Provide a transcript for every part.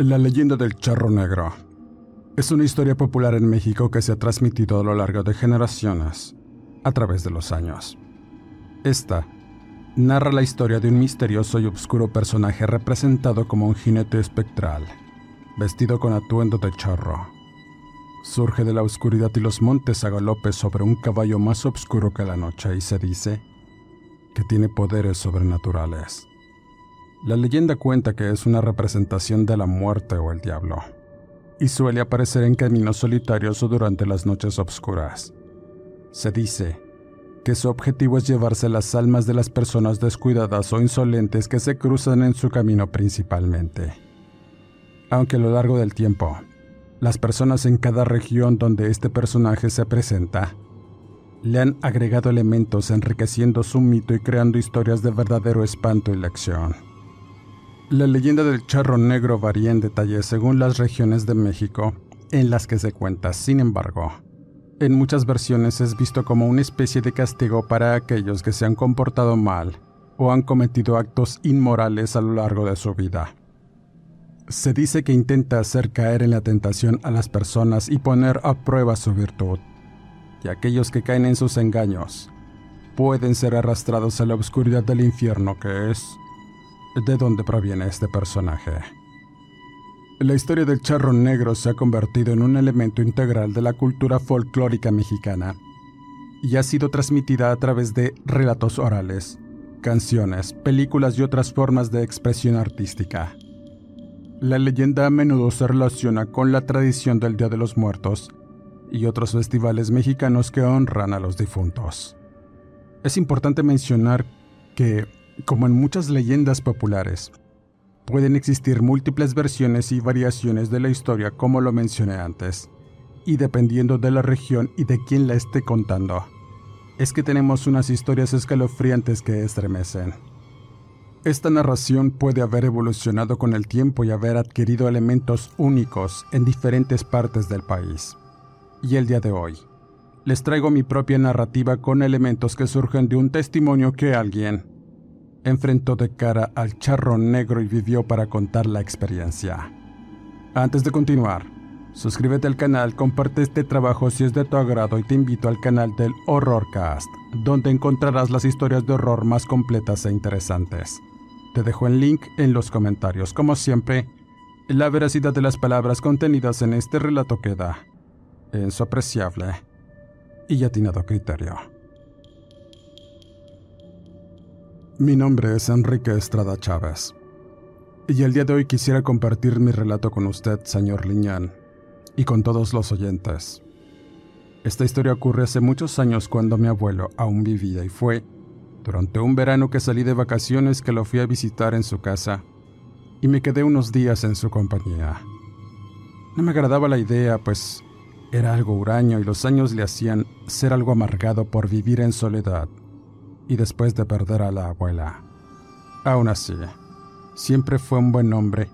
La leyenda del charro negro es una historia popular en México que se ha transmitido a lo largo de generaciones, a través de los años. Esta narra la historia de un misterioso y oscuro personaje representado como un jinete espectral, vestido con atuendo de charro. Surge de la oscuridad y los montes a galope sobre un caballo más oscuro que la noche y se dice que tiene poderes sobrenaturales. La leyenda cuenta que es una representación de la muerte o el diablo, y suele aparecer en caminos solitarios o durante las noches oscuras. Se dice que su objetivo es llevarse las almas de las personas descuidadas o insolentes que se cruzan en su camino principalmente. Aunque a lo largo del tiempo, las personas en cada región donde este personaje se presenta le han agregado elementos enriqueciendo su mito y creando historias de verdadero espanto y lección. La leyenda del charro negro varía en detalle según las regiones de México en las que se cuenta. Sin embargo, en muchas versiones es visto como una especie de castigo para aquellos que se han comportado mal o han cometido actos inmorales a lo largo de su vida. Se dice que intenta hacer caer en la tentación a las personas y poner a prueba su virtud, y aquellos que caen en sus engaños pueden ser arrastrados a la oscuridad del infierno que es de dónde proviene este personaje. La historia del charro negro se ha convertido en un elemento integral de la cultura folclórica mexicana y ha sido transmitida a través de relatos orales, canciones, películas y otras formas de expresión artística. La leyenda a menudo se relaciona con la tradición del Día de los Muertos y otros festivales mexicanos que honran a los difuntos. Es importante mencionar que como en muchas leyendas populares, pueden existir múltiples versiones y variaciones de la historia como lo mencioné antes, y dependiendo de la región y de quién la esté contando, es que tenemos unas historias escalofriantes que estremecen. Esta narración puede haber evolucionado con el tiempo y haber adquirido elementos únicos en diferentes partes del país. Y el día de hoy, les traigo mi propia narrativa con elementos que surgen de un testimonio que alguien, enfrentó de cara al charro negro y vivió para contar la experiencia. Antes de continuar, suscríbete al canal, comparte este trabajo si es de tu agrado y te invito al canal del Horrorcast, donde encontrarás las historias de horror más completas e interesantes. Te dejo el link en los comentarios. Como siempre, la veracidad de las palabras contenidas en este relato queda en su apreciable y atinado criterio. Mi nombre es Enrique Estrada Chávez. Y el día de hoy quisiera compartir mi relato con usted, señor Liñán, y con todos los oyentes. Esta historia ocurre hace muchos años cuando mi abuelo aún vivía y fue durante un verano que salí de vacaciones que lo fui a visitar en su casa y me quedé unos días en su compañía. No me agradaba la idea, pues era algo huraño y los años le hacían ser algo amargado por vivir en soledad y después de perder a la abuela. Aún así, siempre fue un buen hombre,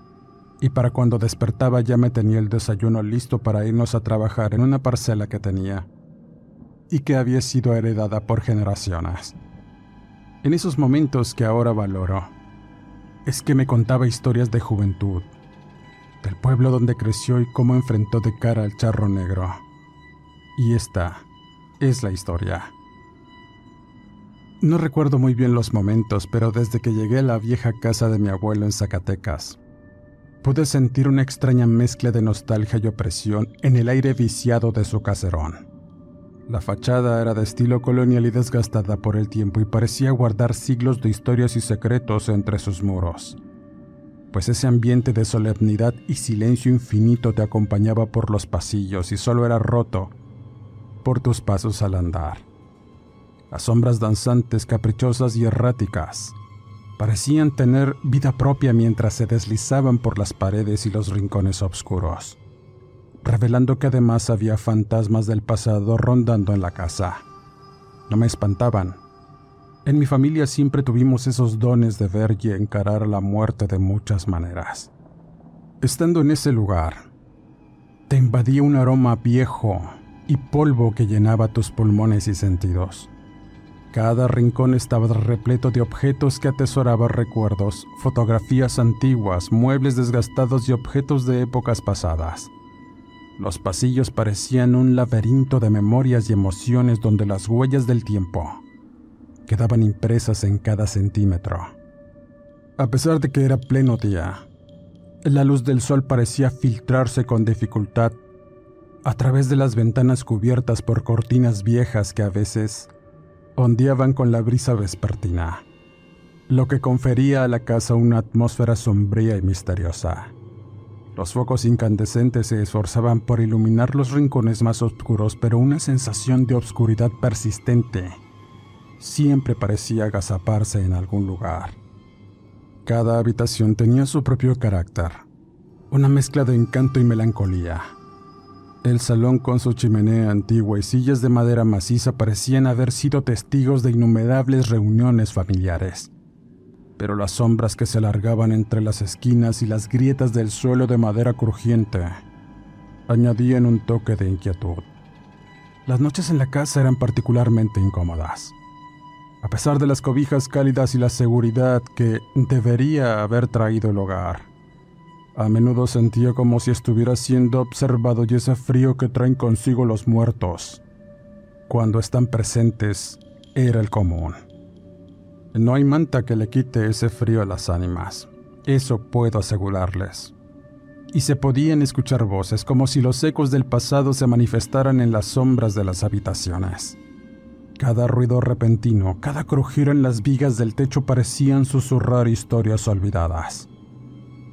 y para cuando despertaba ya me tenía el desayuno listo para irnos a trabajar en una parcela que tenía, y que había sido heredada por generaciones. En esos momentos que ahora valoro, es que me contaba historias de juventud, del pueblo donde creció y cómo enfrentó de cara al charro negro. Y esta es la historia. No recuerdo muy bien los momentos, pero desde que llegué a la vieja casa de mi abuelo en Zacatecas, pude sentir una extraña mezcla de nostalgia y opresión en el aire viciado de su caserón. La fachada era de estilo colonial y desgastada por el tiempo y parecía guardar siglos de historias y secretos entre sus muros, pues ese ambiente de solemnidad y silencio infinito te acompañaba por los pasillos y solo era roto por tus pasos al andar. Las sombras danzantes, caprichosas y erráticas parecían tener vida propia mientras se deslizaban por las paredes y los rincones oscuros revelando que además había fantasmas del pasado rondando en la casa. No me espantaban. En mi familia siempre tuvimos esos dones de ver y encarar la muerte de muchas maneras. Estando en ese lugar, te invadía un aroma viejo y polvo que llenaba tus pulmones y sentidos. Cada rincón estaba repleto de objetos que atesoraban recuerdos, fotografías antiguas, muebles desgastados y objetos de épocas pasadas. Los pasillos parecían un laberinto de memorias y emociones donde las huellas del tiempo quedaban impresas en cada centímetro. A pesar de que era pleno día, la luz del sol parecía filtrarse con dificultad a través de las ventanas cubiertas por cortinas viejas que a veces ondeaban con la brisa vespertina, lo que confería a la casa una atmósfera sombría y misteriosa. Los focos incandescentes se esforzaban por iluminar los rincones más oscuros, pero una sensación de obscuridad persistente siempre parecía agazaparse en algún lugar. Cada habitación tenía su propio carácter, una mezcla de encanto y melancolía. El salón con su chimenea antigua y sillas de madera maciza parecían haber sido testigos de innumerables reuniones familiares pero las sombras que se alargaban entre las esquinas y las grietas del suelo de madera crujiente añadían un toque de inquietud. Las noches en la casa eran particularmente incómodas. A pesar de las cobijas cálidas y la seguridad que debería haber traído el hogar, a menudo sentía como si estuviera siendo observado y ese frío que traen consigo los muertos, cuando están presentes, era el común. No hay manta que le quite ese frío a las ánimas, eso puedo asegurarles. Y se podían escuchar voces como si los ecos del pasado se manifestaran en las sombras de las habitaciones. Cada ruido repentino, cada crujir en las vigas del techo parecían susurrar historias olvidadas.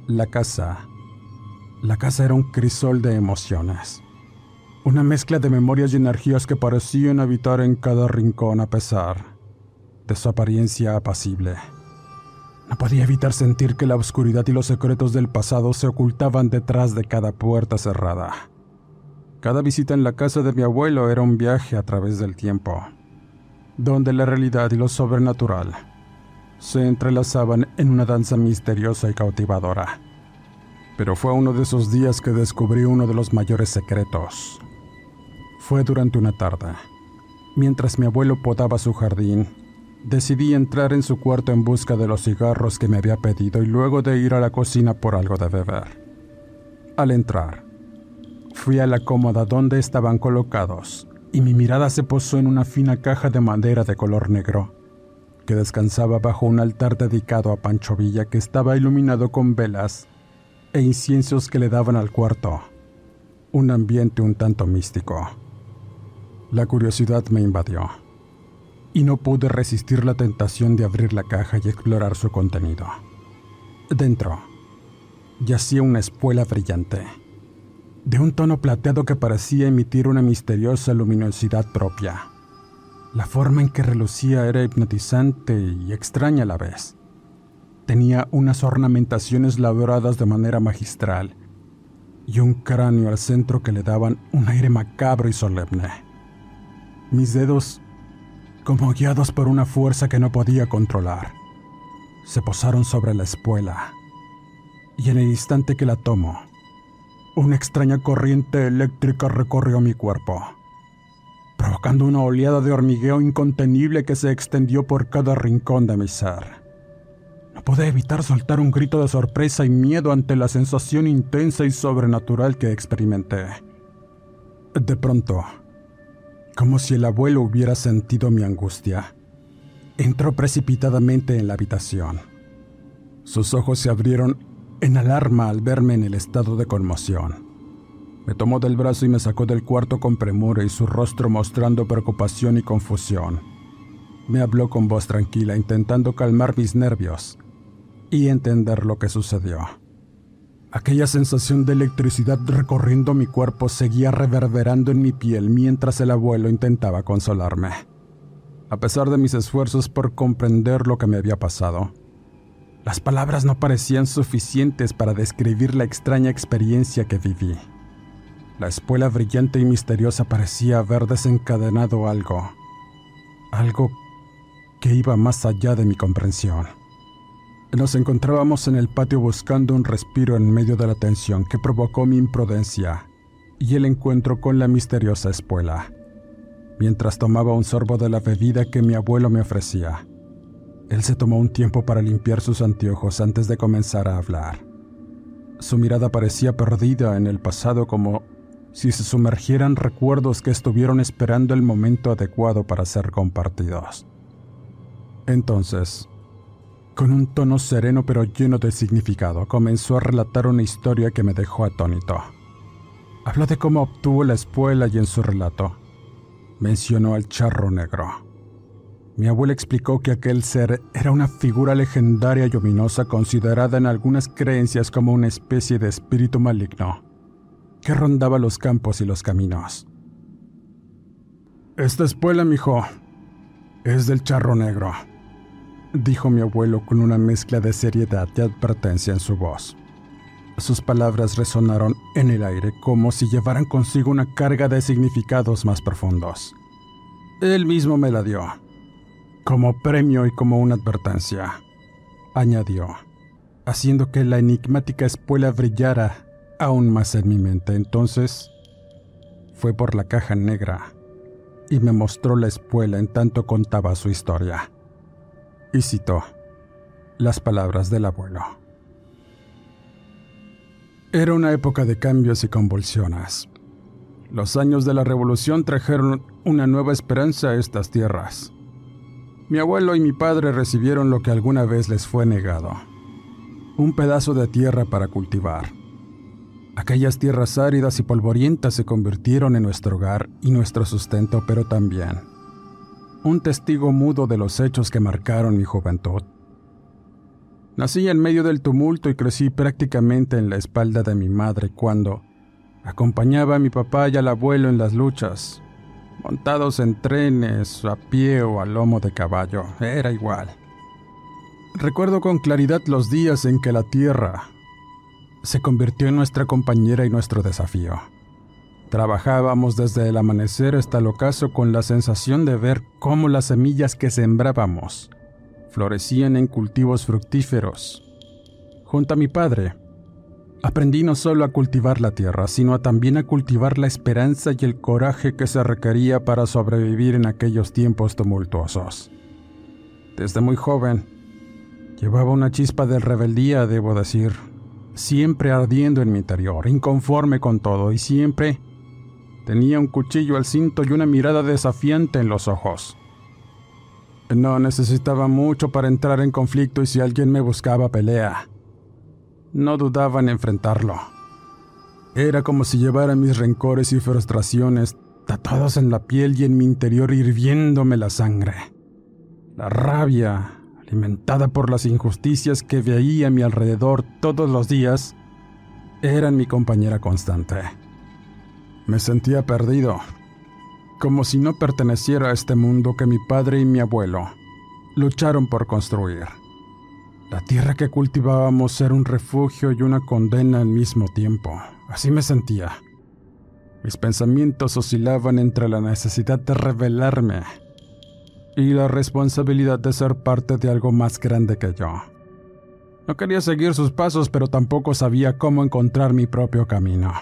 La casa. La casa era un crisol de emociones. Una mezcla de memorias y energías que parecían habitar en cada rincón a pesar de su apariencia apacible. No podía evitar sentir que la oscuridad y los secretos del pasado se ocultaban detrás de cada puerta cerrada. Cada visita en la casa de mi abuelo era un viaje a través del tiempo, donde la realidad y lo sobrenatural se entrelazaban en una danza misteriosa y cautivadora. Pero fue uno de esos días que descubrí uno de los mayores secretos. Fue durante una tarde, mientras mi abuelo podaba su jardín Decidí entrar en su cuarto en busca de los cigarros que me había pedido y luego de ir a la cocina por algo de beber. Al entrar, fui a la cómoda donde estaban colocados y mi mirada se posó en una fina caja de madera de color negro que descansaba bajo un altar dedicado a Pancho Villa que estaba iluminado con velas e inciensos que le daban al cuarto un ambiente un tanto místico. La curiosidad me invadió y no pude resistir la tentación de abrir la caja y explorar su contenido. Dentro yacía una espuela brillante, de un tono plateado que parecía emitir una misteriosa luminosidad propia. La forma en que relucía era hipnotizante y extraña a la vez. Tenía unas ornamentaciones labradas de manera magistral y un cráneo al centro que le daban un aire macabro y solemne. Mis dedos como guiados por una fuerza que no podía controlar. Se posaron sobre la espuela, y en el instante que la tomo, una extraña corriente eléctrica recorrió mi cuerpo, provocando una oleada de hormigueo incontenible que se extendió por cada rincón de mi ser. No pude evitar soltar un grito de sorpresa y miedo ante la sensación intensa y sobrenatural que experimenté. De pronto, como si el abuelo hubiera sentido mi angustia. Entró precipitadamente en la habitación. Sus ojos se abrieron en alarma al verme en el estado de conmoción. Me tomó del brazo y me sacó del cuarto con premura y su rostro mostrando preocupación y confusión. Me habló con voz tranquila, intentando calmar mis nervios y entender lo que sucedió. Aquella sensación de electricidad recorriendo mi cuerpo seguía reverberando en mi piel mientras el abuelo intentaba consolarme. A pesar de mis esfuerzos por comprender lo que me había pasado, las palabras no parecían suficientes para describir la extraña experiencia que viví. La espuela brillante y misteriosa parecía haber desencadenado algo, algo que iba más allá de mi comprensión. Nos encontrábamos en el patio buscando un respiro en medio de la tensión que provocó mi imprudencia y el encuentro con la misteriosa espuela, mientras tomaba un sorbo de la bebida que mi abuelo me ofrecía. Él se tomó un tiempo para limpiar sus anteojos antes de comenzar a hablar. Su mirada parecía perdida en el pasado como si se sumergieran recuerdos que estuvieron esperando el momento adecuado para ser compartidos. Entonces, con un tono sereno pero lleno de significado, comenzó a relatar una historia que me dejó atónito. Habló de cómo obtuvo la espuela y en su relato mencionó al charro negro. Mi abuela explicó que aquel ser era una figura legendaria y ominosa considerada en algunas creencias como una especie de espíritu maligno que rondaba los campos y los caminos. Esta espuela, mijo, es del charro negro, dijo mi abuelo con una mezcla de seriedad y advertencia en su voz. Sus palabras resonaron en el aire como si llevaran consigo una carga de significados más profundos. Él mismo me la dio, como premio y como una advertencia, añadió, haciendo que la enigmática espuela brillara aún más en mi mente. Entonces fue por la caja negra y me mostró la espuela en tanto contaba su historia. Y citó las palabras del abuelo. Era una época de cambios y convulsiones. Los años de la revolución trajeron una nueva esperanza a estas tierras. Mi abuelo y mi padre recibieron lo que alguna vez les fue negado, un pedazo de tierra para cultivar. Aquellas tierras áridas y polvorientas se convirtieron en nuestro hogar y nuestro sustento, pero también un testigo mudo de los hechos que marcaron mi juventud. Nací en medio del tumulto y crecí prácticamente en la espalda de mi madre cuando acompañaba a mi papá y al abuelo en las luchas, montados en trenes, a pie o a lomo de caballo, era igual. Recuerdo con claridad los días en que la tierra, se convirtió en nuestra compañera y nuestro desafío. Trabajábamos desde el amanecer hasta el ocaso con la sensación de ver cómo las semillas que sembrábamos florecían en cultivos fructíferos. Junto a mi padre, aprendí no solo a cultivar la tierra, sino también a cultivar la esperanza y el coraje que se requería para sobrevivir en aquellos tiempos tumultuosos. Desde muy joven, llevaba una chispa de rebeldía, debo decir, siempre ardiendo en mi interior, inconforme con todo y siempre tenía un cuchillo al cinto y una mirada desafiante en los ojos. No necesitaba mucho para entrar en conflicto y si alguien me buscaba pelea, no dudaba en enfrentarlo. Era como si llevara mis rencores y frustraciones tatuados en la piel y en mi interior hirviéndome la sangre. La rabia, alimentada por las injusticias que veía a mi alrededor todos los días, eran mi compañera constante. Me sentía perdido, como si no perteneciera a este mundo que mi padre y mi abuelo lucharon por construir. La tierra que cultivábamos era un refugio y una condena al mismo tiempo. Así me sentía. Mis pensamientos oscilaban entre la necesidad de rebelarme y la responsabilidad de ser parte de algo más grande que yo. No quería seguir sus pasos, pero tampoco sabía cómo encontrar mi propio camino.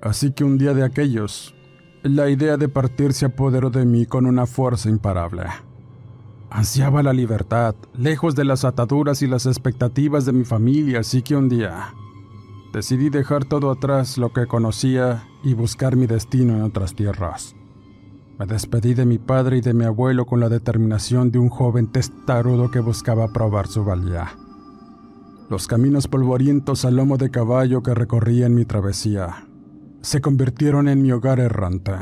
Así que un día de aquellos, la idea de partir se apoderó de mí con una fuerza imparable. Ansiaba la libertad, lejos de las ataduras y las expectativas de mi familia, así que un día decidí dejar todo atrás lo que conocía y buscar mi destino en otras tierras. Me despedí de mi padre y de mi abuelo con la determinación de un joven testarudo que buscaba probar su valía. Los caminos polvorientos al lomo de caballo que recorría en mi travesía se convirtieron en mi hogar errante.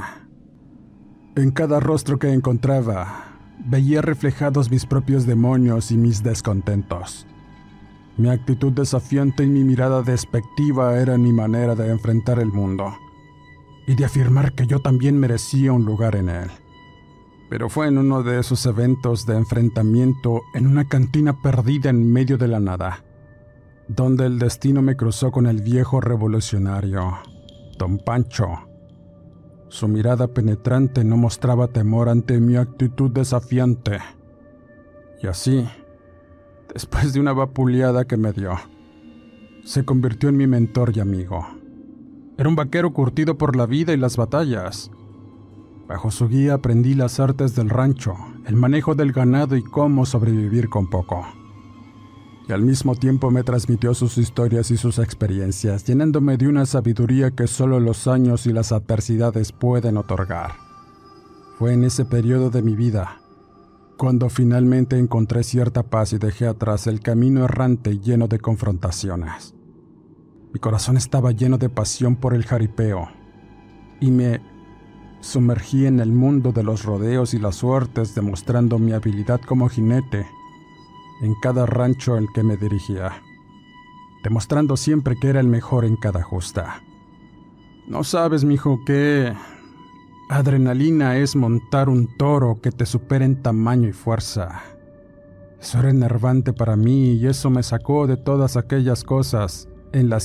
En cada rostro que encontraba, veía reflejados mis propios demonios y mis descontentos. Mi actitud desafiante y mi mirada despectiva eran mi manera de enfrentar el mundo y de afirmar que yo también merecía un lugar en él. Pero fue en uno de esos eventos de enfrentamiento en una cantina perdida en medio de la nada, donde el destino me cruzó con el viejo revolucionario, don Pancho. Su mirada penetrante no mostraba temor ante mi actitud desafiante. Y así, después de una vapuleada que me dio, se convirtió en mi mentor y amigo. Era un vaquero curtido por la vida y las batallas. Bajo su guía aprendí las artes del rancho, el manejo del ganado y cómo sobrevivir con poco. Y al mismo tiempo me transmitió sus historias y sus experiencias, llenándome de una sabiduría que solo los años y las adversidades pueden otorgar. Fue en ese periodo de mi vida cuando finalmente encontré cierta paz y dejé atrás el camino errante lleno de confrontaciones. Mi corazón estaba lleno de pasión por el jaripeo y me sumergí en el mundo de los rodeos y las suertes demostrando mi habilidad como jinete en cada rancho al que me dirigía, demostrando siempre que era el mejor en cada justa. No sabes, mijo, qué adrenalina es montar un toro que te supera en tamaño y fuerza. Eso era enervante para mí y eso me sacó de todas aquellas cosas en las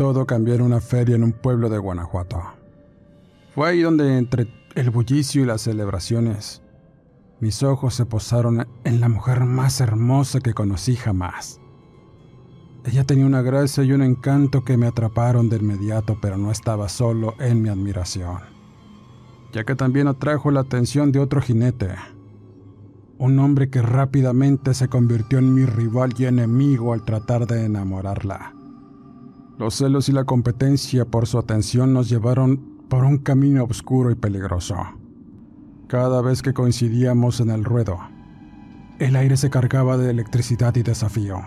Todo cambió en una feria en un pueblo de Guanajuato. Fue ahí donde, entre el bullicio y las celebraciones, mis ojos se posaron en la mujer más hermosa que conocí jamás. Ella tenía una gracia y un encanto que me atraparon de inmediato, pero no estaba solo en mi admiración, ya que también atrajo la atención de otro jinete, un hombre que rápidamente se convirtió en mi rival y enemigo al tratar de enamorarla. Los celos y la competencia por su atención nos llevaron por un camino oscuro y peligroso. Cada vez que coincidíamos en el ruedo, el aire se cargaba de electricidad y desafío.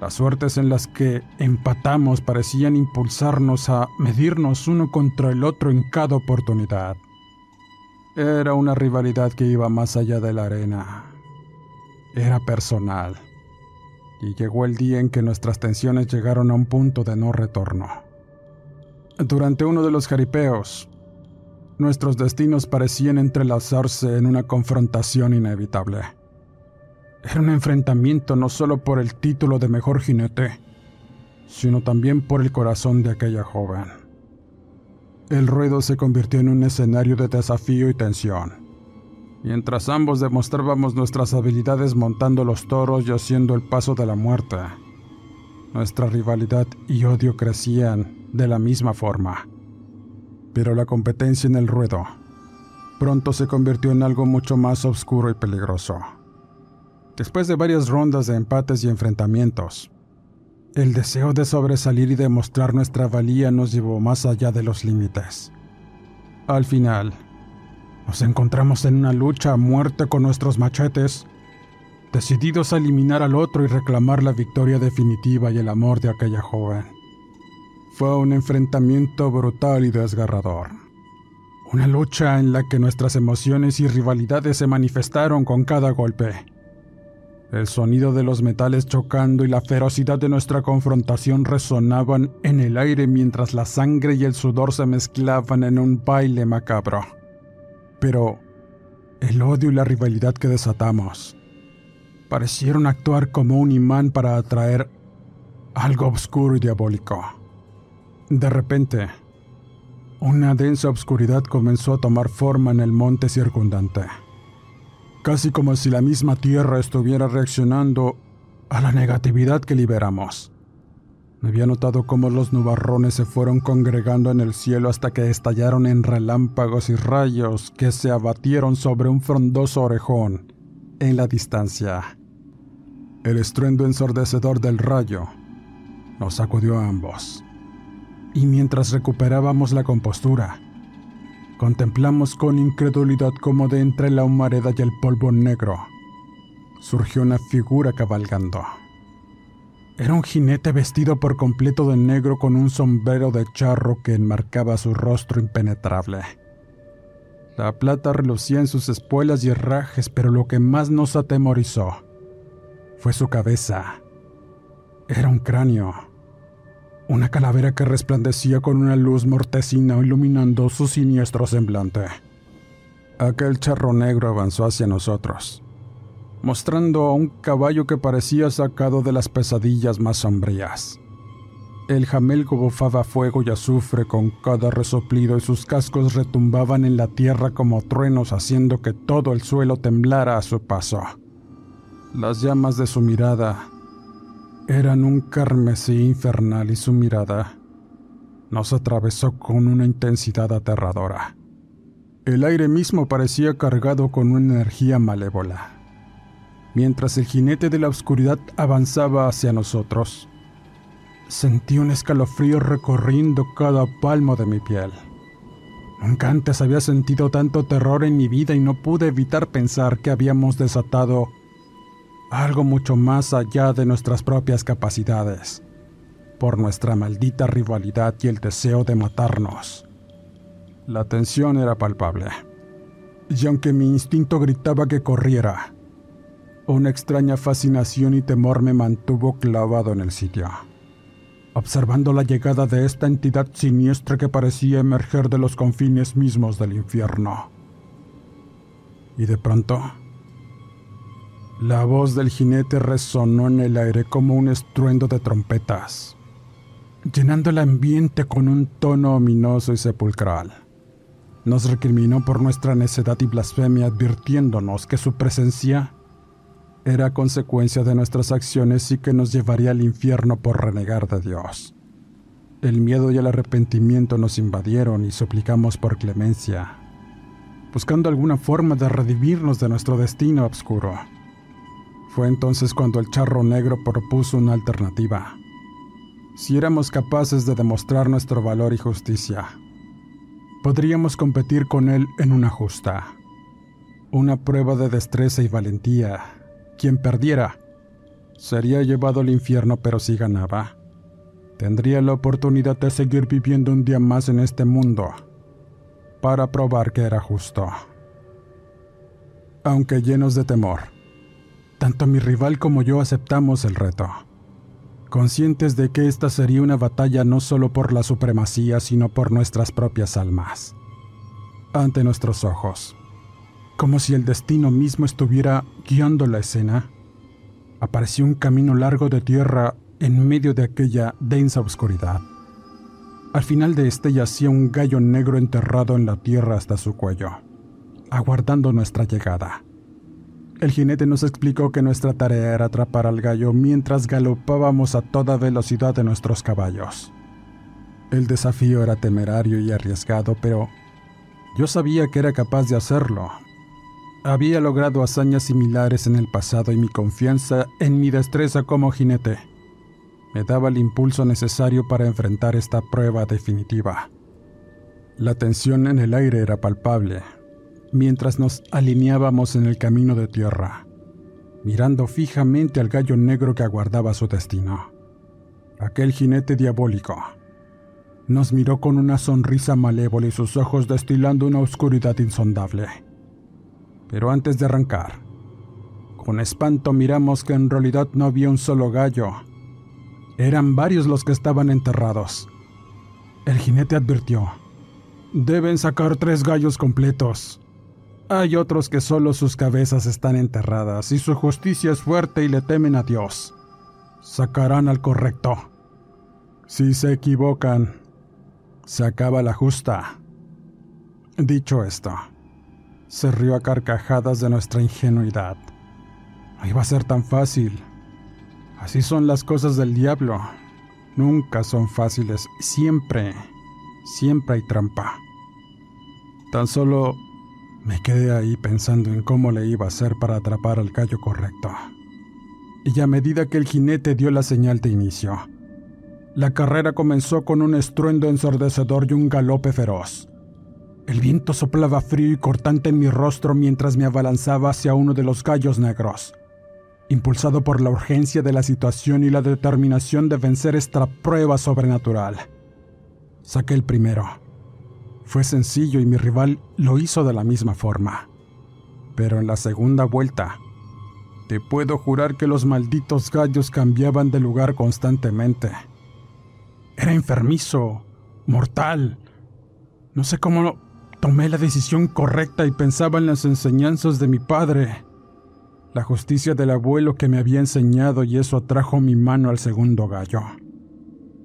Las suertes en las que empatamos parecían impulsarnos a medirnos uno contra el otro en cada oportunidad. Era una rivalidad que iba más allá de la arena. Era personal y llegó el día en que nuestras tensiones llegaron a un punto de no retorno. Durante uno de los jaripeos, nuestros destinos parecían entrelazarse en una confrontación inevitable. Era un enfrentamiento no solo por el título de mejor jinete, sino también por el corazón de aquella joven. El ruedo se convirtió en un escenario de desafío y tensión mientras ambos demostrábamos nuestras habilidades montando los toros y haciendo el paso de la muerte. Nuestra rivalidad y odio crecían de la misma forma. Pero la competencia en el ruedo pronto se convirtió en algo mucho más oscuro y peligroso. Después de varias rondas de empates y enfrentamientos, el deseo de sobresalir y demostrar nuestra valía nos llevó más allá de los límites. Al final, nos encontramos en una lucha a muerte con nuestros machetes, decididos a eliminar al otro y reclamar la victoria definitiva y el amor de aquella joven. Fue un enfrentamiento brutal y desgarrador. Una lucha en la que nuestras emociones y rivalidades se manifestaron con cada golpe. El sonido de los metales chocando y la ferocidad de nuestra confrontación resonaban en el aire mientras la sangre y el sudor se mezclaban en un baile macabro. Pero el odio y la rivalidad que desatamos parecieron actuar como un imán para atraer algo oscuro y diabólico. De repente, una densa oscuridad comenzó a tomar forma en el monte circundante casi como si la misma Tierra estuviera reaccionando a la negatividad que liberamos. Había notado cómo los nubarrones se fueron congregando en el cielo hasta que estallaron en relámpagos y rayos que se abatieron sobre un frondoso orejón en la distancia. El estruendo ensordecedor del rayo nos sacudió a ambos. Y mientras recuperábamos la compostura, Contemplamos con incredulidad cómo de entre la humareda y el polvo negro surgió una figura cabalgando. Era un jinete vestido por completo de negro con un sombrero de charro que enmarcaba su rostro impenetrable. La plata relucía en sus espuelas y herrajes, pero lo que más nos atemorizó fue su cabeza. Era un cráneo una calavera que resplandecía con una luz mortecina iluminando su siniestro semblante. Aquel charro negro avanzó hacia nosotros, mostrando a un caballo que parecía sacado de las pesadillas más sombrías. El jamelgo bufaba fuego y azufre con cada resoplido y sus cascos retumbaban en la tierra como truenos haciendo que todo el suelo temblara a su paso. Las llamas de su mirada eran un carmesí infernal y su mirada nos atravesó con una intensidad aterradora. El aire mismo parecía cargado con una energía malévola. Mientras el jinete de la oscuridad avanzaba hacia nosotros, sentí un escalofrío recorriendo cada palmo de mi piel. Nunca antes había sentido tanto terror en mi vida y no pude evitar pensar que habíamos desatado algo mucho más allá de nuestras propias capacidades, por nuestra maldita rivalidad y el deseo de matarnos. La tensión era palpable, y aunque mi instinto gritaba que corriera, una extraña fascinación y temor me mantuvo clavado en el sitio, observando la llegada de esta entidad siniestra que parecía emerger de los confines mismos del infierno. Y de pronto, la voz del jinete resonó en el aire como un estruendo de trompetas, llenando el ambiente con un tono ominoso y sepulcral. Nos recriminó por nuestra necedad y blasfemia advirtiéndonos que su presencia era consecuencia de nuestras acciones y que nos llevaría al infierno por renegar de Dios. El miedo y el arrepentimiento nos invadieron y suplicamos por clemencia, buscando alguna forma de redimirnos de nuestro destino oscuro. Fue entonces cuando el charro negro propuso una alternativa. Si éramos capaces de demostrar nuestro valor y justicia, podríamos competir con él en una justa. Una prueba de destreza y valentía. Quien perdiera sería llevado al infierno, pero si ganaba, tendría la oportunidad de seguir viviendo un día más en este mundo para probar que era justo. Aunque llenos de temor, tanto mi rival como yo aceptamos el reto, conscientes de que esta sería una batalla no solo por la supremacía, sino por nuestras propias almas. Ante nuestros ojos, como si el destino mismo estuviera guiando la escena, apareció un camino largo de tierra en medio de aquella densa oscuridad. Al final de este yacía un gallo negro enterrado en la tierra hasta su cuello, aguardando nuestra llegada. El jinete nos explicó que nuestra tarea era atrapar al gallo mientras galopábamos a toda velocidad de nuestros caballos. El desafío era temerario y arriesgado, pero yo sabía que era capaz de hacerlo. Había logrado hazañas similares en el pasado y mi confianza en mi destreza como jinete me daba el impulso necesario para enfrentar esta prueba definitiva. La tensión en el aire era palpable, mientras nos alineábamos en el camino de tierra, mirando fijamente al gallo negro que aguardaba su destino. Aquel jinete diabólico Nos miró con una sonrisa malévola y sus ojos destilando una oscuridad insondable. Pero antes de arrancar, con espanto miramos que en realidad no había un solo gallo. Eran varios los que estaban enterrados. El jinete advirtió, deben sacar tres gallos completos. Hay otros que solo sus cabezas están enterradas y su justicia es fuerte y le temen a Dios. Sacarán al correcto. Si se equivocan, se acaba la justa. Dicho esto, se rió a carcajadas de nuestra ingenuidad. No iba a ser tan fácil. Así son las cosas del diablo. Nunca son fáciles. Siempre, siempre hay trampa. Tan solo me quedé ahí pensando en cómo le iba a hacer para atrapar al gallo correcto. Y a medida que el jinete dio la señal de inicio, la carrera comenzó con un estruendo ensordecedor y un galope feroz. El viento soplaba frío y cortante en mi rostro mientras me abalanzaba hacia uno de los gallos negros. Impulsado por la urgencia de la situación y la determinación de vencer esta prueba sobrenatural, saqué el primero. Fue sencillo y mi rival lo hizo de la misma forma. Pero en la segunda vuelta, te puedo jurar que los malditos gallos cambiaban de lugar constantemente. Era enfermizo, mortal. No sé cómo tomé la decisión correcta y pensaba en las enseñanzas de mi padre, la justicia del abuelo que me había enseñado y eso atrajo mi mano al segundo gallo.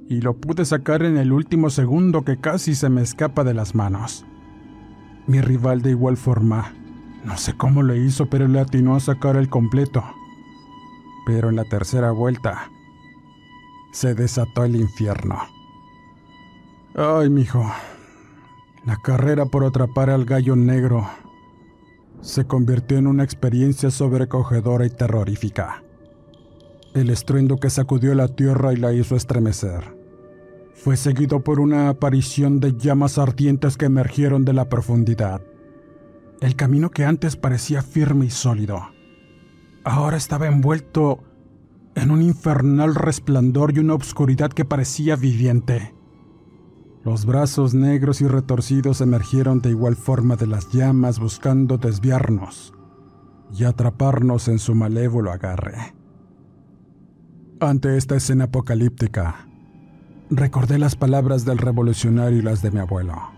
Y lo pude sacar en el último segundo que casi se me escapa de las manos. Mi rival de igual forma, no sé cómo le hizo, pero le atinó a sacar el completo. Pero en la tercera vuelta, se desató el infierno. Ay, mijo. La carrera por atrapar al gallo negro se convirtió en una experiencia sobrecogedora y terrorífica. El estruendo que sacudió la tierra y la hizo estremecer fue seguido por una aparición de llamas ardientes que emergieron de la profundidad. El camino que antes parecía firme y sólido, ahora estaba envuelto en un infernal resplandor y una obscuridad que parecía viviente. Los brazos negros y retorcidos emergieron de igual forma de las llamas buscando desviarnos y atraparnos en su malévolo agarre. Ante esta escena apocalíptica, recordé las palabras del revolucionario y las de mi abuelo.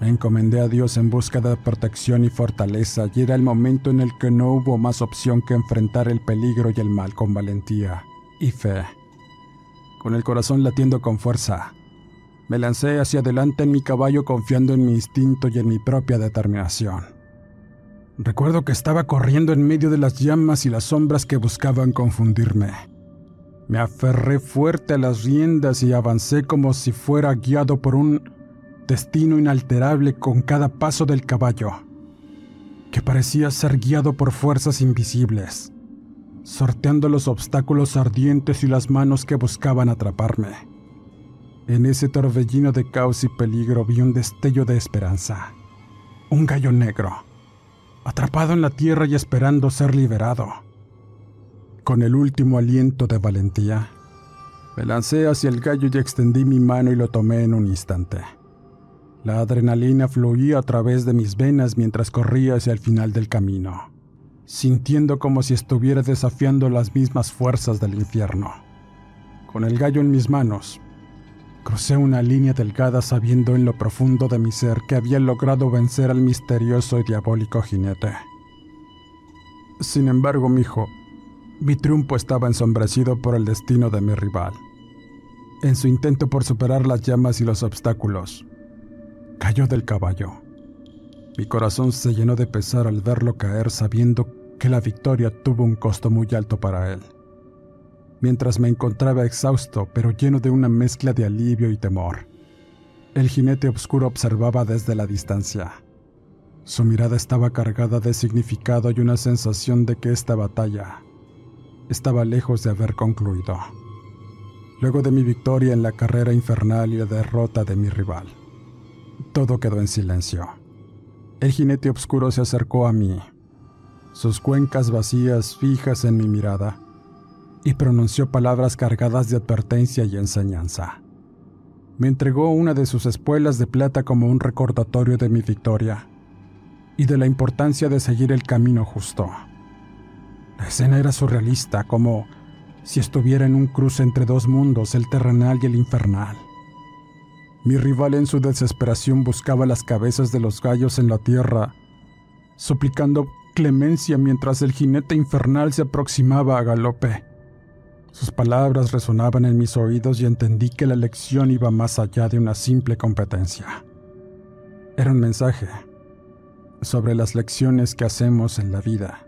Me encomendé a Dios en busca de protección y fortaleza y era el momento en el que no hubo más opción que enfrentar el peligro y el mal con valentía y fe. Con el corazón latiendo con fuerza, me lancé hacia adelante en mi caballo confiando en mi instinto y en mi propia determinación. Recuerdo que estaba corriendo en medio de las llamas y las sombras que buscaban confundirme. Me aferré fuerte a las riendas y avancé como si fuera guiado por un destino inalterable con cada paso del caballo, que parecía ser guiado por fuerzas invisibles, sorteando los obstáculos ardientes y las manos que buscaban atraparme. En ese torbellino de caos y peligro vi un destello de esperanza. Un gallo negro, atrapado en la tierra y esperando ser liberado. Con el último aliento de valentía, me lancé hacia el gallo y extendí mi mano y lo tomé en un instante. La adrenalina fluía a través de mis venas mientras corría hacia el final del camino, sintiendo como si estuviera desafiando las mismas fuerzas del infierno. Con el gallo en mis manos, crucé una línea delgada sabiendo en lo profundo de mi ser que había logrado vencer al misterioso y diabólico jinete. Sin embargo, mi hijo, mi triunfo estaba ensombrecido por el destino de mi rival. En su intento por superar las llamas y los obstáculos, cayó del caballo. Mi corazón se llenó de pesar al verlo caer sabiendo que la victoria tuvo un costo muy alto para él. Mientras me encontraba exhausto pero lleno de una mezcla de alivio y temor, el jinete oscuro observaba desde la distancia. Su mirada estaba cargada de significado y una sensación de que esta batalla estaba lejos de haber concluido. Luego de mi victoria en la carrera infernal y la derrota de mi rival, todo quedó en silencio. El jinete oscuro se acercó a mí, sus cuencas vacías fijas en mi mirada, y pronunció palabras cargadas de advertencia y enseñanza. me entregó una de sus espuelas de plata como un recordatorio de mi victoria y de la importancia de seguir el camino justo. La escena era surrealista, como si estuviera en un cruce entre dos mundos, el terrenal y el infernal. Mi rival en su desesperación buscaba las cabezas de los gallos en la tierra, suplicando clemencia mientras el jinete infernal se aproximaba a galope. Sus palabras resonaban en mis oídos y entendí que la lección iba más allá de una simple competencia. Era un mensaje sobre las lecciones que hacemos en la vida,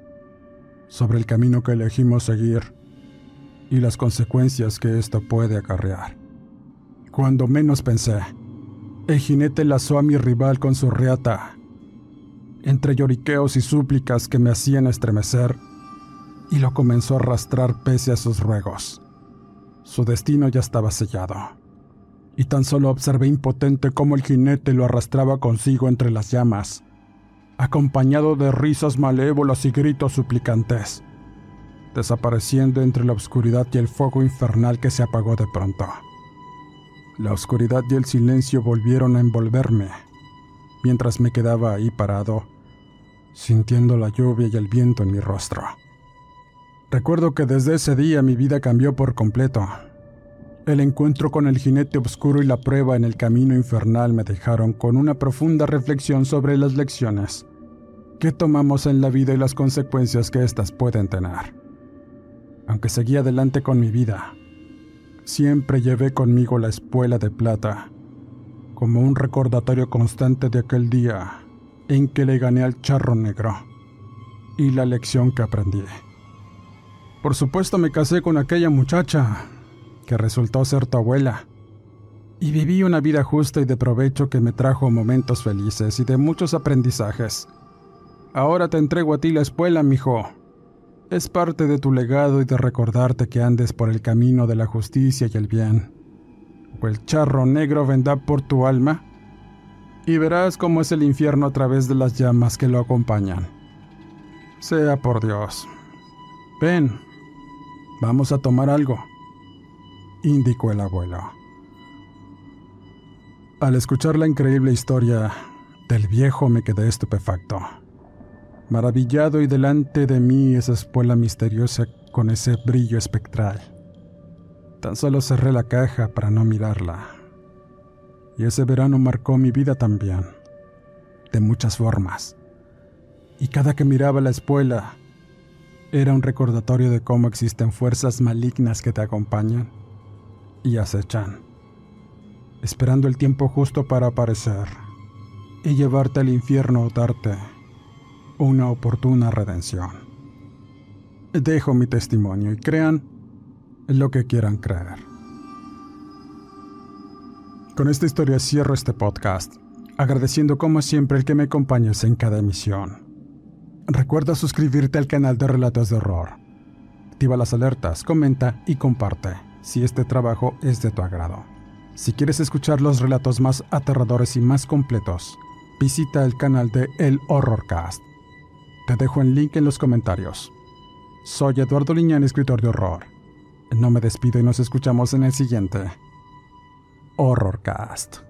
sobre el camino que elegimos seguir y las consecuencias que esto puede acarrear. Cuando menos pensé, el jinete lazó a mi rival con su reata entre lloriqueos y súplicas que me hacían estremecer, y lo comenzó a arrastrar pese a sus ruegos. Su destino ya estaba sellado, y tan solo observé impotente cómo el jinete lo arrastraba consigo entre las llamas, acompañado de risas malévolas y gritos suplicantes, desapareciendo entre la oscuridad y el fuego infernal que se apagó de pronto. La oscuridad y el silencio volvieron a envolverme mientras me quedaba ahí parado, sintiendo la lluvia y el viento en mi rostro. Recuerdo que desde ese día mi vida cambió por completo. El encuentro con el jinete oscuro y la prueba en el camino infernal me dejaron con una profunda reflexión sobre las lecciones que tomamos en la vida y las consecuencias que éstas pueden tener. Aunque seguí adelante con mi vida, siempre llevé conmigo la espuela de plata como un recordatorio constante de aquel día en que le gané al charro negro y la lección que aprendí. Por supuesto me casé con aquella muchacha que resultó ser tu abuela y viví una vida justa y de provecho que me trajo momentos felices y de muchos aprendizajes. Ahora te entrego a ti la espuela, mijo. Es parte de tu legado y de recordarte que andes por el camino de la justicia y el bien o el charro negro vendrá por tu alma, y verás cómo es el infierno a través de las llamas que lo acompañan. Sea por Dios. Ven, vamos a tomar algo, indicó el abuelo. Al escuchar la increíble historia del viejo me quedé estupefacto, maravillado y delante de mí esa espuela misteriosa con ese brillo espectral. Tan solo cerré la caja para no mirarla. Y ese verano marcó mi vida también, de muchas formas. Y cada que miraba la espuela, era un recordatorio de cómo existen fuerzas malignas que te acompañan y acechan, esperando el tiempo justo para aparecer y llevarte al infierno o darte una oportuna redención. Dejo mi testimonio y crean lo que quieran creer. Con esta historia cierro este podcast, agradeciendo como siempre el que me acompañes en cada emisión. Recuerda suscribirte al canal de Relatos de Horror. Activa las alertas, comenta y comparte si este trabajo es de tu agrado. Si quieres escuchar los relatos más aterradores y más completos, visita el canal de El Horrorcast. Te dejo el link en los comentarios. Soy Eduardo Liñán, escritor de horror no me despido y nos escuchamos en el siguiente Horrorcast.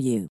you.